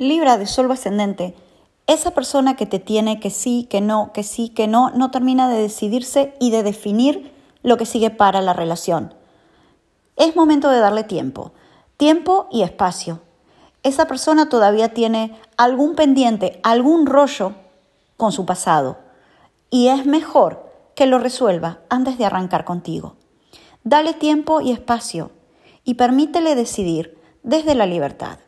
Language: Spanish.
Libra de Sol ascendente, esa persona que te tiene que sí, que no, que sí, que no, no termina de decidirse y de definir lo que sigue para la relación. Es momento de darle tiempo, tiempo y espacio. Esa persona todavía tiene algún pendiente, algún rollo con su pasado y es mejor que lo resuelva antes de arrancar contigo. Dale tiempo y espacio y permítele decidir desde la libertad.